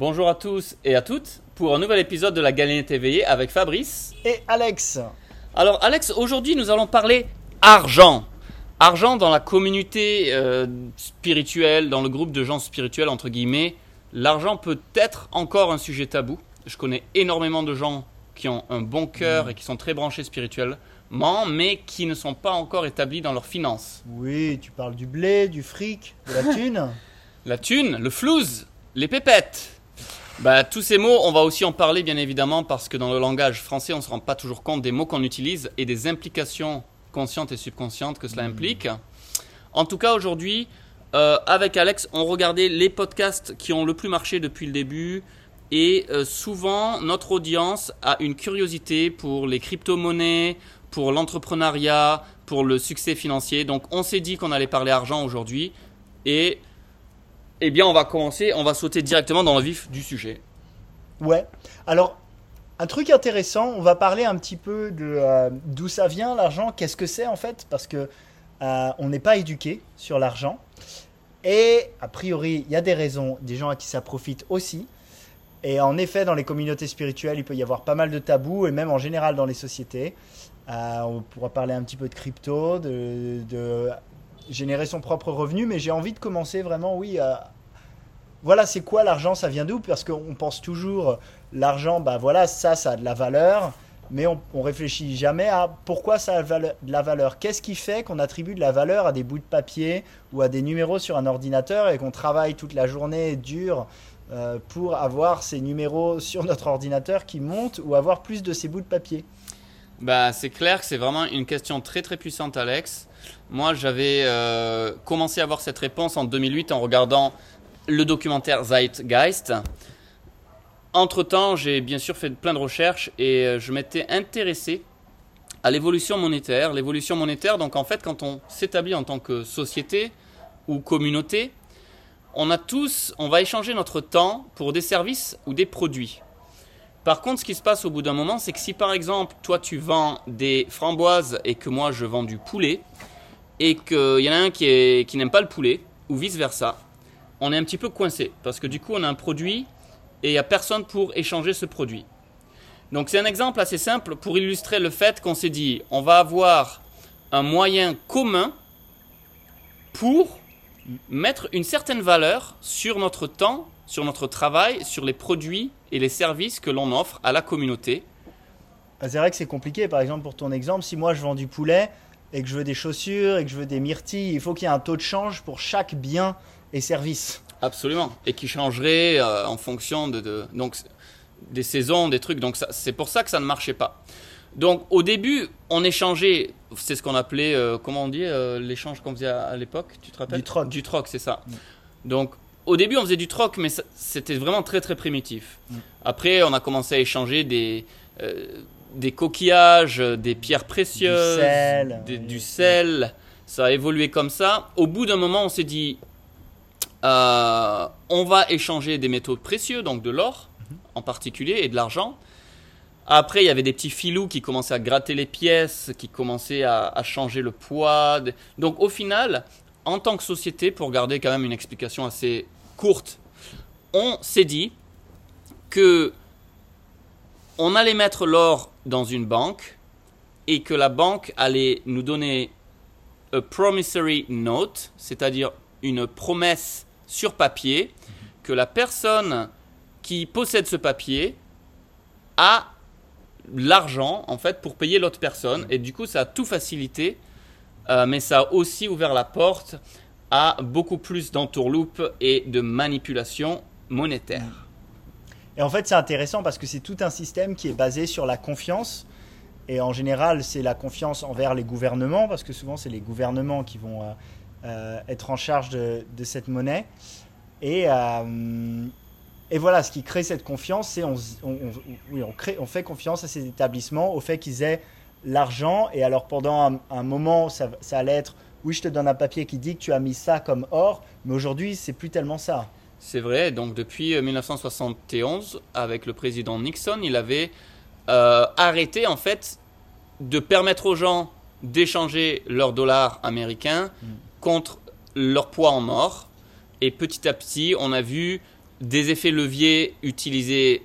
Bonjour à tous et à toutes pour un nouvel épisode de la Galinette éveillée avec Fabrice. Et Alex. Alors Alex, aujourd'hui nous allons parler argent. Argent dans la communauté euh, spirituelle, dans le groupe de gens spirituels entre guillemets, l'argent peut être encore un sujet tabou. Je connais énormément de gens qui ont un bon cœur et qui sont très branchés spirituellement, mais qui ne sont pas encore établis dans leurs finances. Oui, tu parles du blé, du fric, de la thune. La thune, le flouze, les pépettes. Bah, tous ces mots, on va aussi en parler bien évidemment parce que dans le langage français, on ne se rend pas toujours compte des mots qu'on utilise et des implications conscientes et subconscientes que cela implique. En tout cas, aujourd'hui, euh, avec Alex, on regardait les podcasts qui ont le plus marché depuis le début. Et euh, souvent, notre audience a une curiosité pour les crypto-monnaies, pour l'entrepreneuriat, pour le succès financier. Donc, on s'est dit qu'on allait parler argent aujourd'hui. Et eh bien, on va commencer, on va sauter directement dans le vif du sujet. Ouais. Alors, un truc intéressant, on va parler un petit peu de euh, d'où ça vient l'argent, qu'est-ce que c'est en fait, parce que euh, on n'est pas éduqué sur l'argent. Et a priori, il y a des raisons, des gens à qui ça profite aussi. Et en effet, dans les communautés spirituelles, il peut y avoir pas mal de tabous, et même en général dans les sociétés. Euh, on pourra parler un petit peu de crypto, de, de générer son propre revenu, mais j'ai envie de commencer vraiment, oui. Voilà, c'est quoi l'argent, ça vient d'où? Parce qu'on pense toujours, l'argent, bah voilà, ça, ça a de la valeur, mais on, on réfléchit jamais à pourquoi ça a de la valeur. Qu'est-ce qui fait qu'on attribue de la valeur à des bouts de papier ou à des numéros sur un ordinateur et qu'on travaille toute la journée dur euh, pour avoir ces numéros sur notre ordinateur qui montent ou avoir plus de ces bouts de papier? Bah, c'est clair que c'est vraiment une question très très puissante, Alex. Moi, j'avais euh, commencé à avoir cette réponse en 2008 en regardant le documentaire Zeitgeist. Entre-temps, j'ai bien sûr fait plein de recherches et euh, je m'étais intéressé à l'évolution monétaire. L'évolution monétaire, donc en fait, quand on s'établit en tant que société ou communauté, on a tous, on va échanger notre temps pour des services ou des produits. Par contre, ce qui se passe au bout d'un moment, c'est que si par exemple, toi tu vends des framboises et que moi je vends du poulet, et qu'il y en a un qui, n'aime pas le poulet, ou vice-versa, on est un petit peu coincé. Parce que du coup, on a un produit et il n'y a personne pour échanger ce produit. Donc c'est un exemple assez simple pour illustrer le fait qu'on s'est dit, on va avoir un moyen commun pour mettre une certaine valeur sur notre temps, sur notre travail, sur les produits et les services que l'on offre à la communauté. Bah, c'est vrai que c'est compliqué. Par exemple, pour ton exemple, si moi je vends du poulet et que je veux des chaussures et que je veux des myrtilles, il faut qu'il y ait un taux de change pour chaque bien et service. Absolument. Et qui changerait euh, en fonction de, donc, des saisons, des trucs. Donc c'est pour ça que ça ne marchait pas. Donc au début, on échangeait, c'est ce qu'on appelait, euh, comment on dit, euh, l'échange qu'on faisait à, l'époque, tu te rappelles Du troc. Du troc, c'est ça. Donc au début, on faisait du troc, mais c'était vraiment très très primitif. Mm. Après, on a commencé à échanger des, des coquillages, des pierres précieuses, Du sel. des- du sel. Ça a évolué comme ça. Au bout d'un moment, on s'est dit, euh, on va échanger des métaux précieux, donc de l'or en particulier, et de l'argent. Après, il y avait des petits filous qui commençaient à gratter les pièces, qui commençaient à, à changer le poids. Donc au final, en tant que société, pour garder quand même une explication assez courte, on s'est dit que on allait mettre l'or dans une banque et que la banque allait nous donner a promissory note, c'est-à-dire une promesse sur papier que la personne qui possède ce papier a l'argent en fait pour payer l'autre personne et du coup ça a tout facilité euh, mais ça a aussi ouvert la porte à beaucoup plus d'entourloupe et de manipulation monétaire. Et en fait, c'est intéressant parce que c'est tout un système qui est basé sur la confiance. Et en général, c'est la confiance envers les gouvernements, parce que souvent, c'est les gouvernements qui vont euh, euh, être en charge de, cette monnaie. Et, euh, et voilà, ce qui crée cette confiance, c'est on, fait confiance à ces établissements, au fait qu'ils aient l'argent. Et alors, pendant un, un moment, ça, ça allait être oui, je te donne un papier qui dit que tu as mis ça comme or, mais aujourd'hui, c'est plus tellement ça. C'est vrai, donc depuis euh, 1971, avec le président Nixon, il avait euh, arrêté en fait de permettre aux gens d'échanger leurs dollars américains Mm. contre leur poids en or. Et petit à petit, on a vu des effets leviers utilisés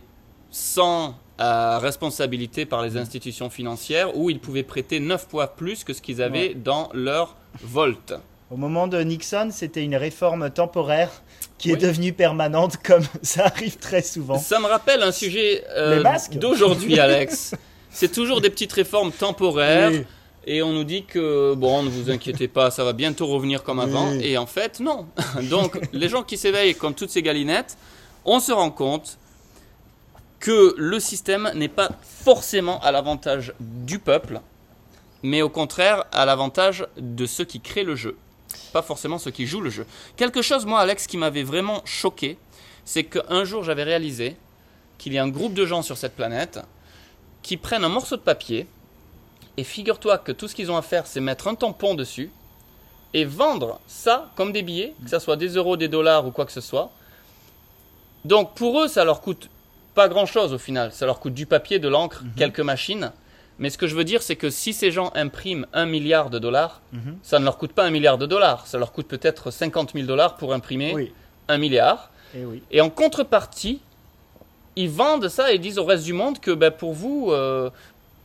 sans euh, responsabilité par les institutions financières où ils pouvaient prêter 9 fois plus que ce qu'ils avaient dans leur Volt. Au moment de Nixon, c'était une réforme temporaire qui est devenue permanente, comme ça arrive très souvent. Ça me rappelle un sujet euh, d'aujourd'hui, Alex. C'est toujours des petites réformes temporaires. Oui. Et on nous dit que, bon, ne vous inquiétez pas, ça va bientôt revenir comme avant. Oui. Et en fait, non. Donc, les gens qui s'éveillent comme toutes ces galinettes, on se rend compte que le système n'est pas forcément à l'avantage du peuple, mais au contraire à l'avantage de ceux qui créent le jeu, pas forcément ceux qui jouent le jeu. Quelque chose, moi, Alex, qui m'avait vraiment choqué, c'est qu'un jour j'avais réalisé qu'il y a un groupe de gens sur cette planète qui prennent un morceau de papier, et figure-toi que tout ce qu'ils ont à faire, c'est mettre un tampon dessus et vendre ça comme des billets, que ce soit des euros, des dollars ou quoi que ce soit. Donc pour eux, ça leur coûte pas grand-chose au final. Ça leur coûte du papier, de l'encre, quelques machines. Mais ce que je veux dire, c'est que si ces gens impriment un milliard de dollars, Mhm. ça ne leur coûte pas un milliard de dollars. Ça leur coûte peut-être 50 000 dollars pour imprimer Oui, un milliard. et oui. Et en contrepartie, ils vendent ça et disent au reste du monde que ben, pour vous, euh,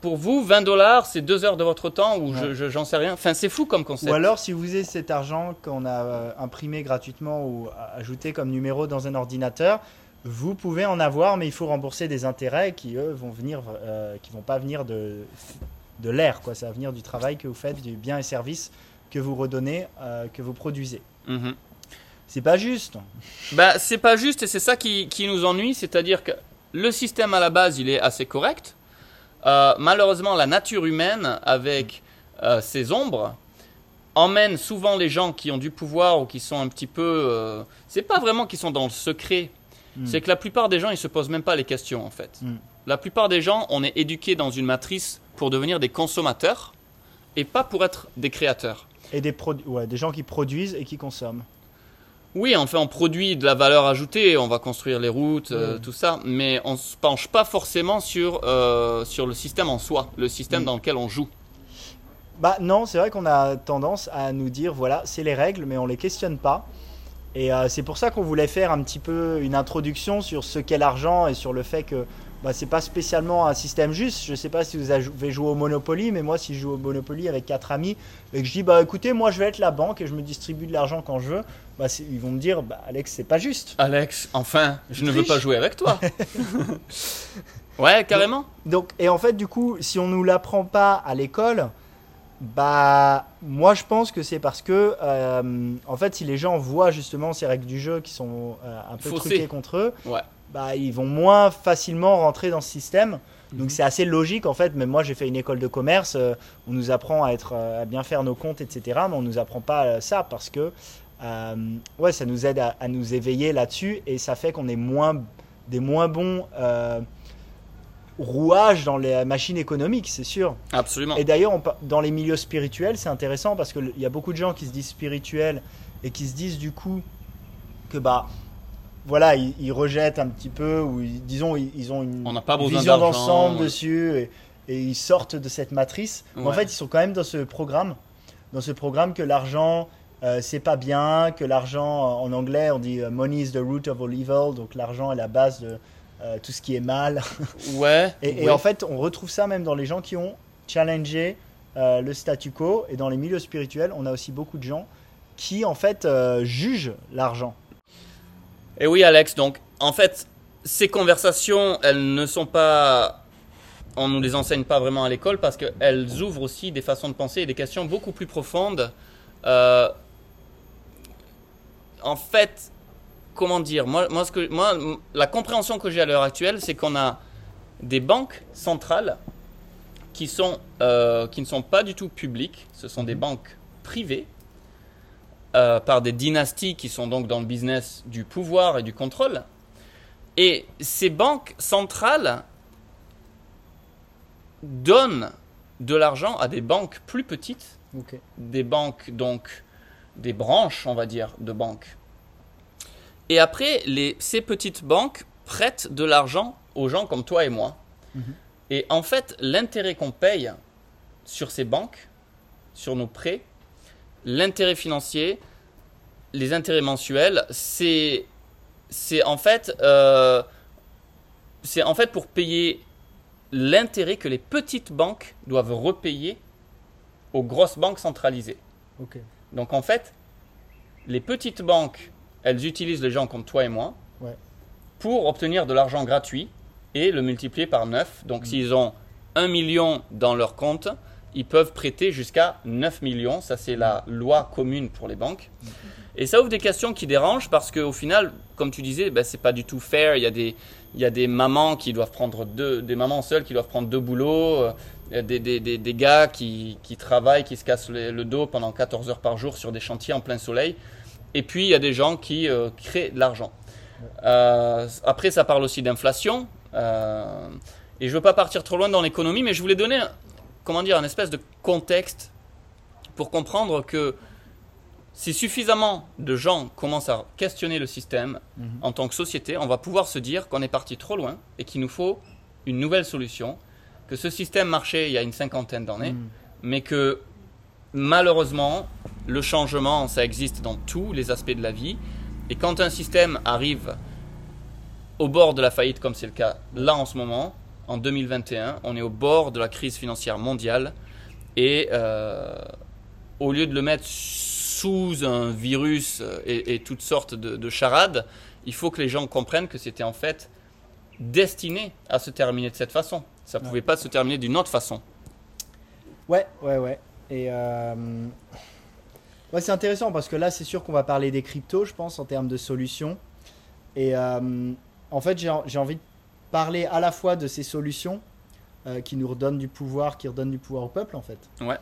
pour vous, 20 dollars, c'est deux heures de votre temps ou je- Ouais. je- j'en sais rien. Enfin, c'est fou comme concept. Ou alors, si vous avez cet argent qu'on a euh, imprimé gratuitement ou ajouté comme numéro dans un ordinateur, vous pouvez en avoir, mais il faut rembourser des intérêts qui, eux, vont venir, euh, qui vont pas venir de, de l'air, quoi. Ça va venir du travail que vous faites, du bien et service que vous redonnez, euh, que vous produisez. Mhm. C'est pas juste. Bah, c'est pas juste et c'est ça qui, qui nous ennuie, c'est-à-dire que le système à la base, il est assez correct. Euh, malheureusement, la nature humaine, avec ses ombres, emmène souvent les gens qui ont du pouvoir ou qui sont un petit peu. c'est pas vraiment qu'ils sont dans le secret, Mm. c'est que la plupart des gens, ils se posent même pas les questions en fait. Mm. La plupart des gens, on est éduqués dans une matrice pour devenir des consommateurs et pas pour être des créateurs. Et des, produ- ouais, des gens qui produisent et qui consomment. Oui, enfin, on produit de la valeur ajoutée, on va construire les routes, euh, Mm. tout ça, mais on se penche pas forcément sur, euh, sur le système en soi, le système dans lequel on joue. Bah non, c'est vrai qu'on a tendance à nous dire voilà, c'est les règles, mais on les questionne pas. Et euh, c'est pour ça qu'on voulait faire un petit peu une introduction sur ce qu'est l'argent et sur le fait que bah, c'est pas spécialement un système juste. Je sais pas si vous avez joué au Monopoly, mais moi, si je joue au Monopoly avec quatre amis et que je dis bah écoutez, moi je vais être la banque et je me distribue de l'argent quand je veux, bah, ils vont me dire bah Alex, c'est pas juste. Alex, enfin, je ne veux pas jouer avec toi. ouais, carrément. Donc, et en fait, du coup, si on nous l'apprend pas à l'école, bah, moi je pense que c'est parce que, euh, en fait, si les gens voient justement ces règles du jeu qui sont euh, un peu truquées contre eux, Ouais. bah, ils vont moins facilement rentrer dans ce système. Donc, Mhm. c'est assez logique en fait. Même moi, j'ai fait une école de commerce. euh, on nous apprend à être, à bien faire nos comptes, etc. Mais on nous apprend pas ça parce que, ouais, ça nous aide à, à nous éveiller là-dessus et ça fait qu'on est moins, des moins bons. Euh, rouages dans les machines économiques, c'est sûr. Absolument. Et d'ailleurs, on dans les milieux spirituels, c'est intéressant parce qu'il y a beaucoup de gens qui se disent spirituels et qui se disent du coup que bah voilà, ils, ils rejettent un petit peu ou ils- disons ils, ils ont une On pas vision d'ensemble ouais. dessus et, et ils sortent de cette matrice. Mais En fait, ils sont quand même dans ce programme, dans ce programme que l'argent euh, c'est pas bien, que l'argent en anglais on dit euh, money is the root of all evil, donc l'argent est la base de euh, tout ce qui est mal. Ouais. Et, et ouais. en fait, on retrouve ça même dans les gens qui ont challengé euh, le statu quo. Et dans les milieux spirituels, on a aussi beaucoup de gens qui, en fait, euh, jugent l'argent. Et oui, Alex, donc, en fait, ces conversations, elles ne sont pas. On ne nous les enseigne pas vraiment à l'école parce qu'elles ouvrent aussi des façons de penser et des questions beaucoup plus profondes. En fait, comment dire moi, moi, ce que, moi, m- la compréhension que j'ai à l'heure actuelle, c'est qu'on a des banques centrales qui, sont, euh, qui ne sont pas du tout publiques, ce sont des banques privées euh, par des dynasties qui sont donc dans le business du pouvoir et du contrôle. Et ces banques centrales donnent de l'argent à des banques plus petites, des banques donc des branches, on va dire, de banques. Et après, les, ces petites banques prêtent de l'argent aux gens comme toi et moi. Mhm. Et en fait, l'intérêt qu'on paye sur ces banques, sur nos prêts, l'intérêt financier, les intérêts mensuels, c'est c'est en fait, euh, c'est en fait pour payer l'intérêt que les petites banques doivent repayer aux grosses banques centralisées. Donc en fait, les petites banques, elles utilisent les gens comme toi et moi Ouais. pour obtenir de l'argent gratuit et le multiplier par 9. Donc s'ils ont 1 million dans leur compte, ils peuvent prêter jusqu'à 9 millions. Ça, c'est la loi commune pour les banques. Et ça ouvre des questions qui dérangent parce qu'au final, comme tu disais, ben, c'est pas du tout fair. Il y a des, il y a des mamans qui doivent prendre deux, des mamans seules qui doivent prendre deux boulots, euh, des, des, des, des gars qui, qui travaillent, qui se cassent le, le dos pendant 14 heures par jour sur des chantiers en plein soleil. Et puis, il y a des gens qui euh, créent de l'argent. Euh, après, ça parle aussi d'inflation. Euh, et je veux pas partir trop loin dans l'économie, mais je voulais donner, comment dire, un espèce de contexte pour comprendre que si suffisamment de gens commencent à questionner le système Mhm. en tant que société, on va pouvoir se dire qu'on est parti trop loin et qu'il nous faut une nouvelle solution, que ce système marchait il y a une cinquantaine d'années, Mm. mais que malheureusement, le changement, ça existe dans tous les aspects de la vie. Et quand un système arrive au bord de la faillite, comme c'est le cas là en ce moment, en 2021, on est au bord de la crise financière mondiale. Et euh, au lieu de le mettre sous un virus et, et toutes sortes de, de charades, il faut que les gens comprennent que c'était en fait destiné à se terminer de cette façon. Ça ne Ouais. pouvait pas se terminer d'une autre façon. Ouais, ouais, ouais. Et euh, ouais, c'est intéressant parce que là, c'est sûr qu'on va parler des cryptos, je pense, en termes de solutions. Et euh, en fait, j'ai envie de parler à la fois de ces solutions euh, qui nous redonnent du pouvoir, qui redonnent du pouvoir au peuple, en fait, Ouais,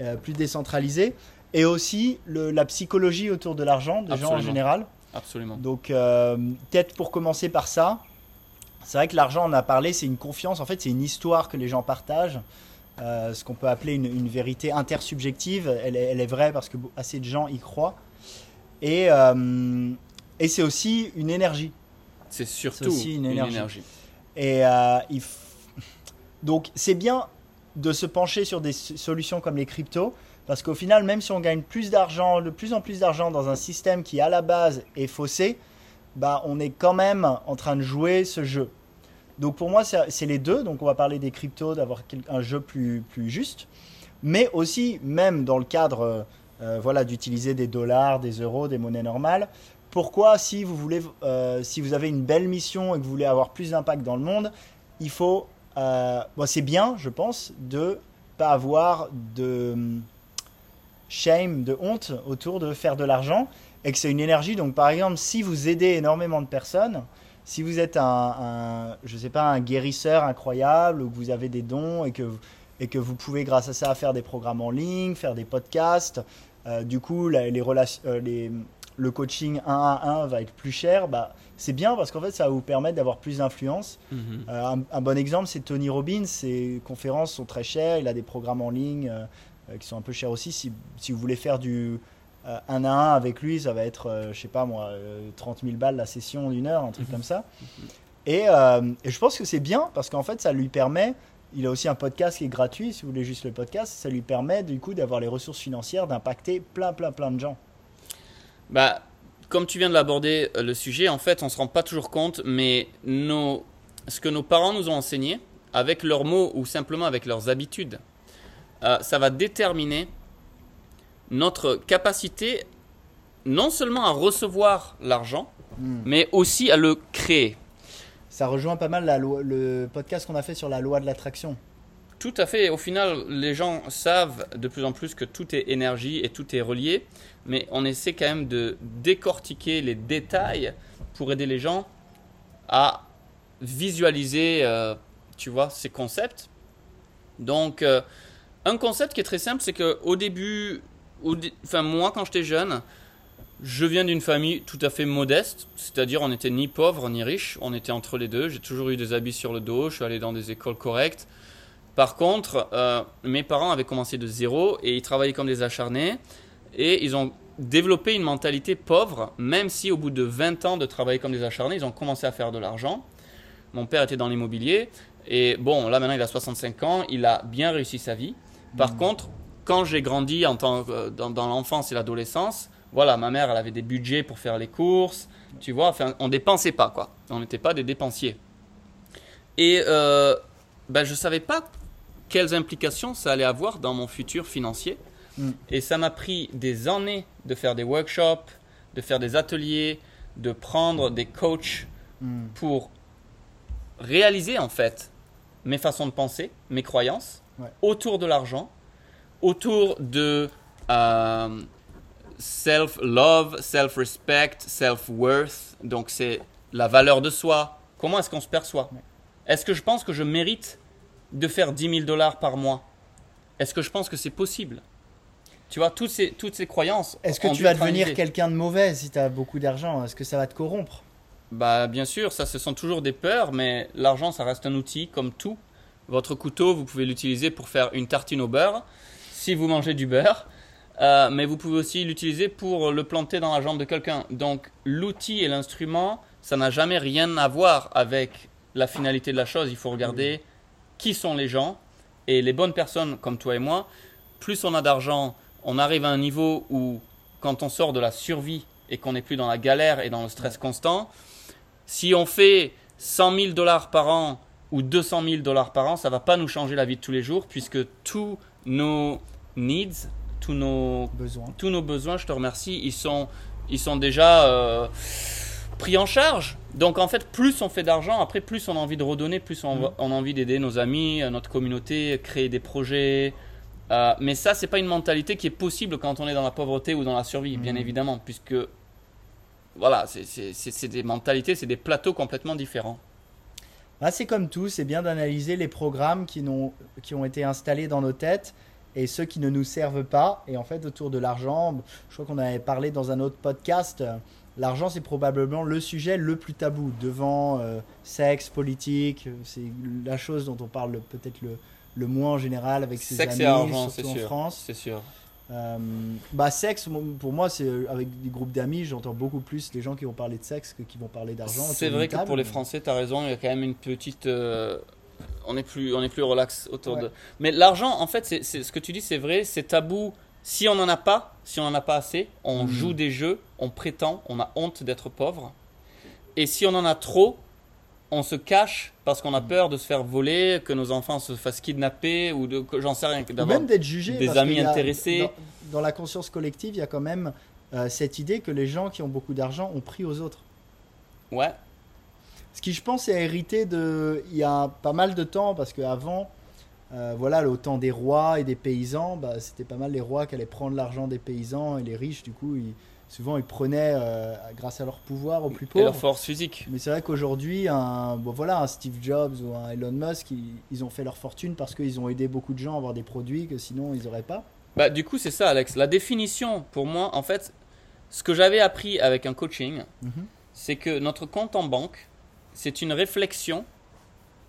euh, plus décentralisé, et aussi le- la psychologie autour de l'argent des gens en général. absolument. Donc, peut-être pour commencer par ça, c'est vrai que l'argent, on a parlé, c'est une confiance. En fait, c'est une histoire que les gens partagent. Euh, ce qu'on peut appeler une, une vérité intersubjective. Elle est, elle est vraie parce que assez de gens y croient. Et, euh, et c'est aussi une énergie. C'est surtout aussi une une énergie. Et euh, il f- donc c'est bien de se pencher sur des solutions comme les cryptos parce qu'au final, même si on gagne plus d'argent, de plus en plus d'argent dans un système qui à la base est faussé, bah on est quand même en train de jouer ce jeu. Donc pour moi, c'est les deux. Donc on va parler des cryptos, d'avoir un jeu plus, plus juste, mais aussi même dans le cadre euh, euh, voilà d'utiliser des dollars, des euros, des monnaies normales. Pourquoi, si vous voulez, euh, si vous avez une belle mission et que vous voulez avoir plus d'impact dans le monde, il faut, euh, c'est bien, je pense, de pas avoir de hum, shame, de honte autour de faire de l'argent et que c'est une énergie. Donc, par exemple, si vous aidez énormément de personnes, si vous êtes un, un je sais pas, un guérisseur incroyable ou que vous avez des dons et que et que vous pouvez grâce à ça faire des programmes en ligne, faire des podcasts, euh, du coup, la- les euh, les, le coaching 1 à 1 va être plus cher, bah, c'est bien parce qu'en fait, ça va vous permettre d'avoir plus d'influence. Mhm. Euh, un, un bon exemple, c'est Tony Robbins. Ses conférences sont très chères. Il a des programmes en ligne euh, qui sont un peu chers aussi. Si, si vous voulez faire du euh, 1 à 1 avec lui, ça va être, euh, je sais pas moi, euh, 30 000 balles la session d'une heure, un truc comme ça. Et, euh, et je pense que c'est bien parce qu'en fait, ça lui permet. Il a aussi un podcast qui est gratuit. Si vous voulez juste le podcast, ça lui permet du coup d'avoir les ressources financières, d'impacter plein, plein, plein de gens. Bah, comme tu viens de l'aborder euh, le sujet, en fait, on se rend pas toujours compte, mais nos, ce que nos parents nous ont enseigné, avec leurs mots ou simplement avec leurs habitudes, ça va déterminer notre capacité non seulement à recevoir l'argent, Hmm. mais aussi à le créer. Ça rejoint pas mal la loi- le podcast qu'on a fait sur la loi de l'attraction. Tout à fait. Au final, les gens savent de plus en plus que tout est énergie et tout est relié, mais on essaie quand même de décortiquer les détails pour aider les gens à visualiser, euh, tu vois, ces concepts. Donc, euh, un concept qui est très simple, c'est que au début, enfin moi, quand j'étais jeune, je viens d'une famille tout à fait modeste, c'est-à-dire on n'était ni pauvre ni riche, on était entre les deux. J'ai toujours eu des habits sur le dos, je suis allé dans des écoles correctes. Par contre, euh, mes parents avaient commencé de zéro et ils travaillaient comme des acharnés et ils ont développé une mentalité pauvre, même si au bout de 20 ans de travailler comme des acharnés, ils ont commencé à faire de l'argent. Mon père était dans l'immobilier et bon, là maintenant il a 65 ans, il a bien réussi sa vie. Par contre, quand j'ai grandi en tant que- dans, dans l'enfance et l'adolescence, voilà, ma mère, elle avait des budgets pour faire les courses, tu vois, enfin, on dépensait pas, quoi. On n'était pas des dépensiers. Et euh, ben, je savais pas quelles implications ça allait avoir dans mon futur financier. Mm. Et ça m'a pris des années de faire des workshops, de faire des ateliers, de prendre des coachs Hmm. pour réaliser en fait mes façons de penser, mes croyances Ouais. autour de l'argent, autour de euh, self-love, self-respect, self-worth. Donc c'est la valeur de soi. Comment est-ce qu'on se perçoit? Est-ce que je pense que je mérite de faire 10 000 dollars par mois? Est-ce que je pense que c'est possible? Tu vois, toutes ces, toutes ces croyances. Est-ce que tu vas devenir quelqu'un de mauvais si tu as beaucoup d'argent? Est-ce que ça va te corrompre? Bah bien sûr, ça ce sont toujours des peurs, mais l'argent ça reste un outil comme tout. Votre couteau, vous pouvez l'utiliser pour faire une tartine au beurre, si vous mangez du beurre, Euh, mais vous pouvez aussi l'utiliser pour le planter dans la jambe de quelqu'un. Donc l'outil et l'instrument, ça n'a jamais rien à voir avec la finalité de la chose. Il faut regarder qui sont les gens et les bonnes personnes comme toi et moi. Plus on a d'argent, on arrive à un niveau où quand on sort de la survie et qu'on n'est plus dans la galère et dans le stress constant, si on fait 100 000 dollars par an ou 200 000 dollars par an, ça va pas nous changer la vie de tous les jours puisque tous nos needs, tous nos, Besoin. tous nos besoins, je te remercie, ils sont, ils sont déjà euh, pris en charge. Donc en fait, plus on fait d'argent, après plus on a envie de redonner, plus on, on a envie d'aider nos amis, euh, notre communauté, créer des projets. Euh, mais ça, c'est pas une mentalité qui est possible quand on est dans la pauvreté ou dans la survie, bien Mhm. évidemment, puisque voilà, c'est- des mentalités, c'est des plateaux complètement différents. Bah, c'est comme tout, c'est bien d'analyser les programmes qui ont été installés dans nos têtes et ceux qui ne nous servent pas. Et en fait, autour de l'argent, je crois qu'on avait parlé dans un autre podcast, euh, l'argent c'est probablement le sujet le plus tabou devant euh, sexe, politique. euh, C'est la chose dont on parle peut-être le, le moins en général avec ses Sexe amis, et argent, surtout en sûr. France. C'est sûr. Euh, bah sexe, pour moi, c'est avec des groupes d'amis, j'entends beaucoup plus les gens qui vont parler de sexe que qui vont parler d'argent. C'est vrai que pour les Français, tu as raison, il y a quand même une petite. euh, on est plus, on est plus relax autour Ouais. de. Mais l'argent, en fait, c'est c'est- ce que tu dis, c'est vrai, c'est tabou. Si on n'en a pas, si on n'en a pas assez, on Mhm. joue des jeux, on prétend, on a honte d'être pauvre. Et si on en a trop, on se cache parce qu'on a peur de se faire voler, que nos enfants se fassent kidnapper ou de, que j'en sais rien. que Ou d'avoir- même d'être jugé. des amis a- intéressés. Dans, dans la conscience collective, il y a quand même euh, cette idée que les gens qui ont beaucoup d'argent ont pris aux autres. Ouais, Ce qui, je pense, est hérité de. Il y a pas mal de temps, parce qu'avant, euh, voilà, au temps des rois et des paysans, bah, c'était pas mal les rois qui allaient prendre l'argent des paysans et les riches, du coup, ils- souvent ils prenaient, euh, grâce à leur pouvoir, aux plus et leur pauvres. force physique. Mais c'est vrai qu'aujourd'hui, un, bon, voilà, un Steve Jobs ou un Elon Musk, ils, ils ont fait leur fortune parce qu'ils ont aidé beaucoup de gens à avoir des produits que sinon ils n'auraient pas. Bah, du coup, c'est ça, Alex. La définition, pour moi, en fait, ce que j'avais appris avec un coaching, Mhm. c'est que notre compte en banque, c'est une réflexion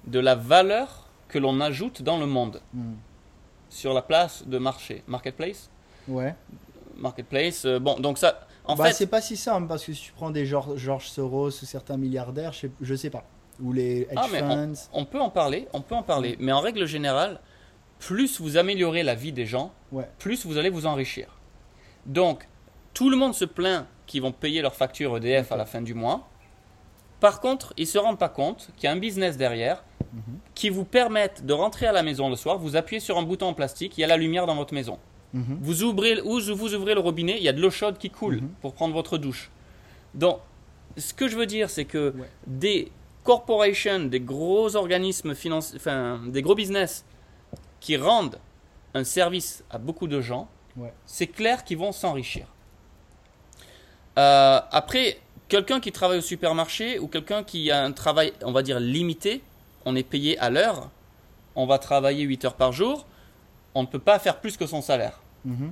de la valeur que l'on ajoute dans le monde Mhm. sur la place de marché. Marketplace Ouais. Marketplace, euh, bon, donc ça, en bah, fait, c'est pas si simple parce que si tu prends des George, George Soros ou certains milliardaires, je sais, je sais pas. Ou les hedge Ah, mais funds. on peut en parler, on peut en parler. Mais en règle générale, plus vous améliorez la vie des gens, Ouais. plus vous allez vous enrichir. Donc, tout le monde se plaint qu'ils vont payer leur facture EDF à la fin du mois. Par contre, ils se rendent pas compte qu'il y a un business derrière Mhm. qui vous permette de rentrer à la maison le soir, vous appuyez sur un bouton en plastique, il y a la lumière dans votre maison. Mhm. Vous ouvrez, ou vous ouvrez le robinet, il y a de l'eau chaude qui coule Mhm. pour prendre votre douche. Donc, ce que je veux dire, c'est que Ouais. des corporations, des gros organismes financiers, enfin, des gros business qui rendent un service à beaucoup de gens, Ouais. c'est clair qu'ils vont s'enrichir. Euh, après, quelqu'un qui travaille au supermarché ou quelqu'un qui a un travail, on va dire, limité, on est payé à l'heure, on va travailler 8 heures par jour, on ne peut pas faire plus que son salaire. Mhm.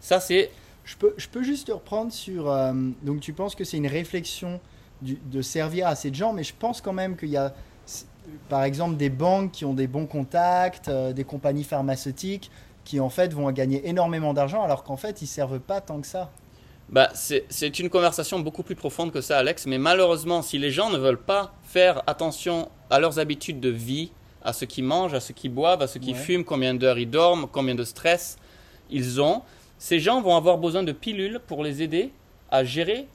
Ça, c'est Je peux, je peux juste te reprendre sur. euh, donc, tu penses que c'est une réflexion du- de servir à ces gens, mais je pense quand même qu'il y a, par exemple, des banques qui ont des bons contacts, euh, des compagnies pharmaceutiques qui en fait vont gagner énormément d'argent alors qu'en fait ils servent pas tant que ça. Bah, c'est une conversation beaucoup plus profonde que ça, Alex. Mais malheureusement, si les gens ne veulent pas faire attention à leurs habitudes de vie, à ce qu'ils mangent, à ce qu'ils boivent, à ce qu'ils Ouais. fument, combien d'heures ils dorment, combien de stress ils ont, ces gens vont avoir besoin de pilules pour les aider à gérer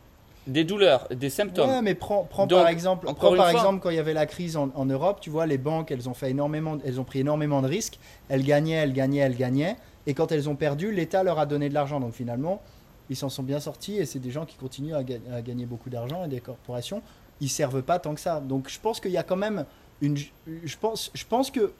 des douleurs, des symptômes. Ouais, mais prends, prends Donc, par exemple, prends par fois- exemple quand il y avait la crise en, en Europe, tu vois, les banques, elles ont fait énormément, elles ont pris énormément de risques. Elles gagnaient, elles gagnaient, elles gagnaient. Et quand elles ont perdu, l'État leur a donné de l'argent. Donc finalement, ils s'en sont bien sortis. Et c'est des gens qui continuent à, ga- à gagner beaucoup d'argent et des corporations, ils servent pas tant que ça. Donc je pense qu'il y a quand même une, je pense, je pense que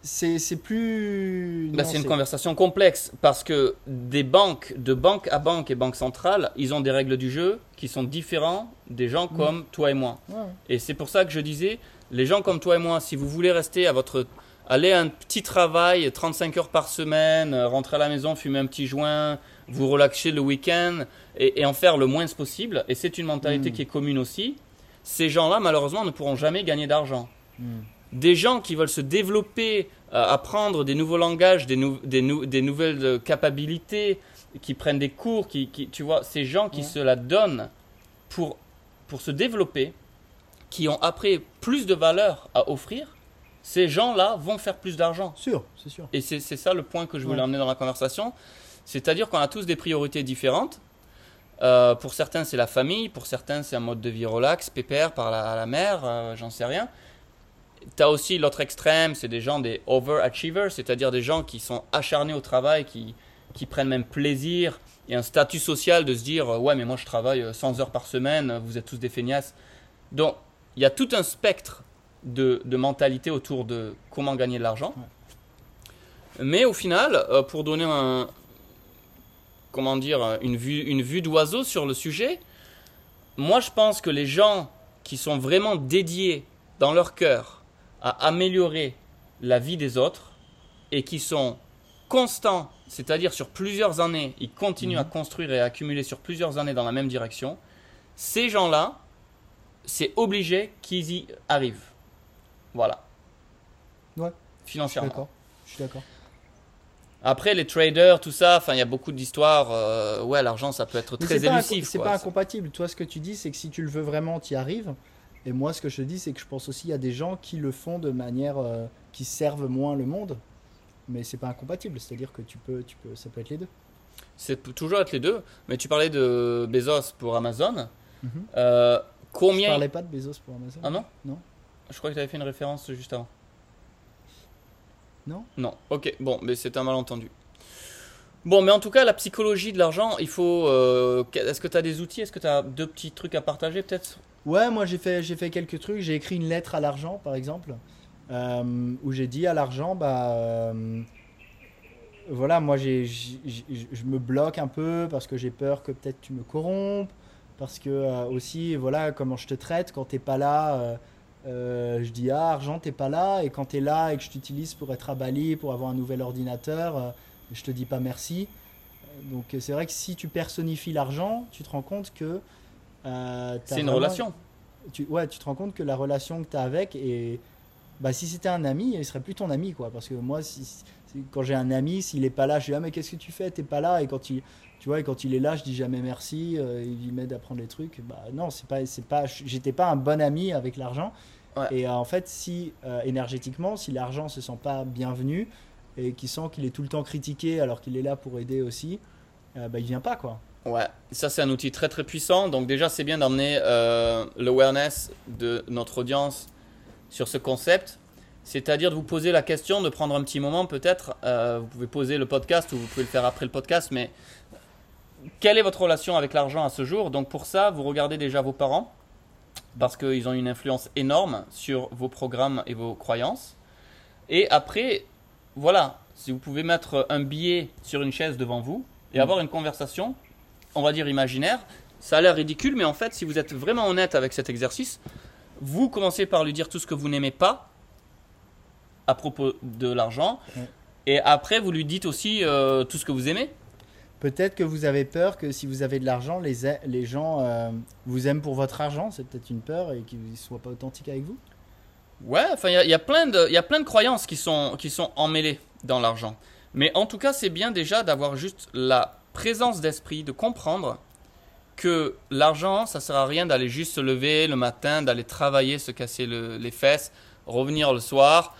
c'est plus. C'est une conversation complexe parce que des banques, de banque à banque et banque centrale, ils ont des règles du jeu qui sont différentes des gens comme toi et moi. Ouais. Et c'est pour ça que je disais, les gens comme toi et moi, si vous voulez rester à votre... Aller à un petit travail, 35 heures par semaine, rentrer à la maison, fumer un petit joint, vous relaxer le week-end et, et en faire le moins possible, et c'est une mentalité Mm. qui est commune aussi, ces gens-là, malheureusement, ne pourront jamais gagner d'argent. Mm. Des gens qui veulent se développer, euh, apprendre des nouveaux langages, des, nou- des, nou- des nouvelles euh, capacités, qui prennent des cours, qui, qui- tu vois, ces gens qui Ouais. se la donnent pour, pour se développer, qui ont après plus de valeur à offrir, ces gens-là vont faire plus d'argent. Sûr, c'est sûr. Et c'est c'est ça le point que je voulais Ouais. emmener dans la conversation. C'est-à-dire qu'on a tous des priorités différentes. Euh, pour certains, c'est la famille. Pour certains, c'est un mode de vie relax, pépère, par la, à la mer, euh, j'en sais rien. Tu as aussi l'autre extrême, c'est des gens des overachievers, c'est-à-dire des gens qui sont acharnés au travail, qui, qui prennent même plaisir et un statut social de se dire euh, Ouais, mais moi je travaille euh, 100 heures par semaine, vous êtes tous des feignasses. Donc, il y a tout un spectre de, de mentalité autour de comment gagner de l'argent. Mais au final, pour donner un, comment dire, une vue, une vue d'oiseau sur le sujet, moi je pense que les gens qui sont vraiment dédiés dans leur cœur à améliorer la vie des autres et qui sont constants, c'est-à-dire sur plusieurs années, ils continuent à construire et à accumuler sur plusieurs années dans la même direction, ces gens-là, c'est obligé qu'ils y arrivent. Voilà. Ouais. Financièrement. d'accord. Je suis d'accord. Après, les traders, tout ça, enfin, il y a beaucoup d'histoires. euh, ouais, l'argent, ça peut être Mais très élusif. C'est pas incompatible. Toi, ce que tu dis, c'est que si tu le veux vraiment, tu y arrives. Et moi, ce que je te dis, c'est que je pense aussi a des gens qui le font de manière euh, qui servent moins le monde. Mais c'est pas incompatible. C'est-à-dire que tu peux, tu peux, ça peut être les deux. C'est toujours être les deux. Mais tu parlais de Bezos pour Amazon. Euh, Je combien parlais pas de Bezos pour Amazon. Ah non? Non. Je crois que tu avais fait une référence juste avant. Non Non. Ok, bon, mais c'est un malentendu. Bon, mais en tout cas, la psychologie de l'argent, il faut. euh, Est-ce que tu as des outils? Est-ce que tu as deux petits trucs à partager peut-être? Ouais, moi j'ai fait, j'ai fait quelques trucs. J'ai écrit une lettre à l'argent, par exemple, euh, où j'ai dit à l'argent, bah, euh, voilà, moi j'ai, j'ai- j'ai- je me bloque un peu parce que j'ai peur que peut-être tu me corrompes, parce que euh, aussi, voilà, comment je te traite quand t'es pas là. euh, euh, je dis ah argent t'es pas là et quand t'es là et que je t'utilise pour être à Bali pour avoir un nouvel ordinateur euh, je te dis pas merci donc c'est vrai que si tu personnifies l'argent tu te rends compte que euh, t'as C'est une vraiment- relation. tu, ouais, tu te rends compte que la relation que tu as avec et bah si c'était un ami, il serait plus ton ami quoi parce que moi si, si- quand j'ai un ami, s'il est pas là, je dis ah mais qu'est-ce que tu fais? T'es pas là et quand il tu vois, et quand il est là, je dis jamais merci, euh, il m'aide à prendre les trucs. Bah non, c'est pas c'est pas j'étais pas un bon ami avec l'argent. Ouais. Et euh, en fait, si euh, énergétiquement, si l'argent se sent pas bienvenu et qu'il sent qu'il est tout le temps critiqué alors qu'il est là pour aider aussi, euh, bah il vient pas quoi. Ouais, ça c'est un outil très très puissant. Donc déjà c'est bien d'emmener euh, l'awareness de notre audience sur ce concept. C'est-à-dire de vous poser la question, de prendre un petit moment peut-être. euh, vous pouvez poser le podcast ou vous pouvez le faire après le podcast, mais quelle est votre relation avec l'argent à ce jour? Donc pour ça, vous regardez déjà vos parents, parce qu'ils ont une influence énorme sur vos programmes et vos croyances. Et après, voilà, si vous pouvez mettre un billet sur une chaise devant vous et Mm. avoir une conversation, on va dire imaginaire, ça a l'air ridicule, mais en fait, si vous êtes vraiment honnête avec cet exercice, vous commencez par lui dire tout ce que vous n'aimez pas à propos de l'argent. Ouais. Et après, vous lui dites aussi euh, tout ce que vous aimez. Peut-être que vous avez peur que si vous avez de l'argent, les, les gens euh, vous aiment pour votre argent. C'est peut-être une peur et qu'ils ne soient pas authentiques avec vous. Ouais, enfin, il y y, a plein de- croyances qui sont, qui sont emmêlées dans l'argent. Mais en tout cas, c'est bien déjà d'avoir juste la présence d'esprit, de comprendre que l'argent, ça sert à rien d'aller juste se lever le matin, d'aller travailler, se casser le- les fesses, revenir le soir,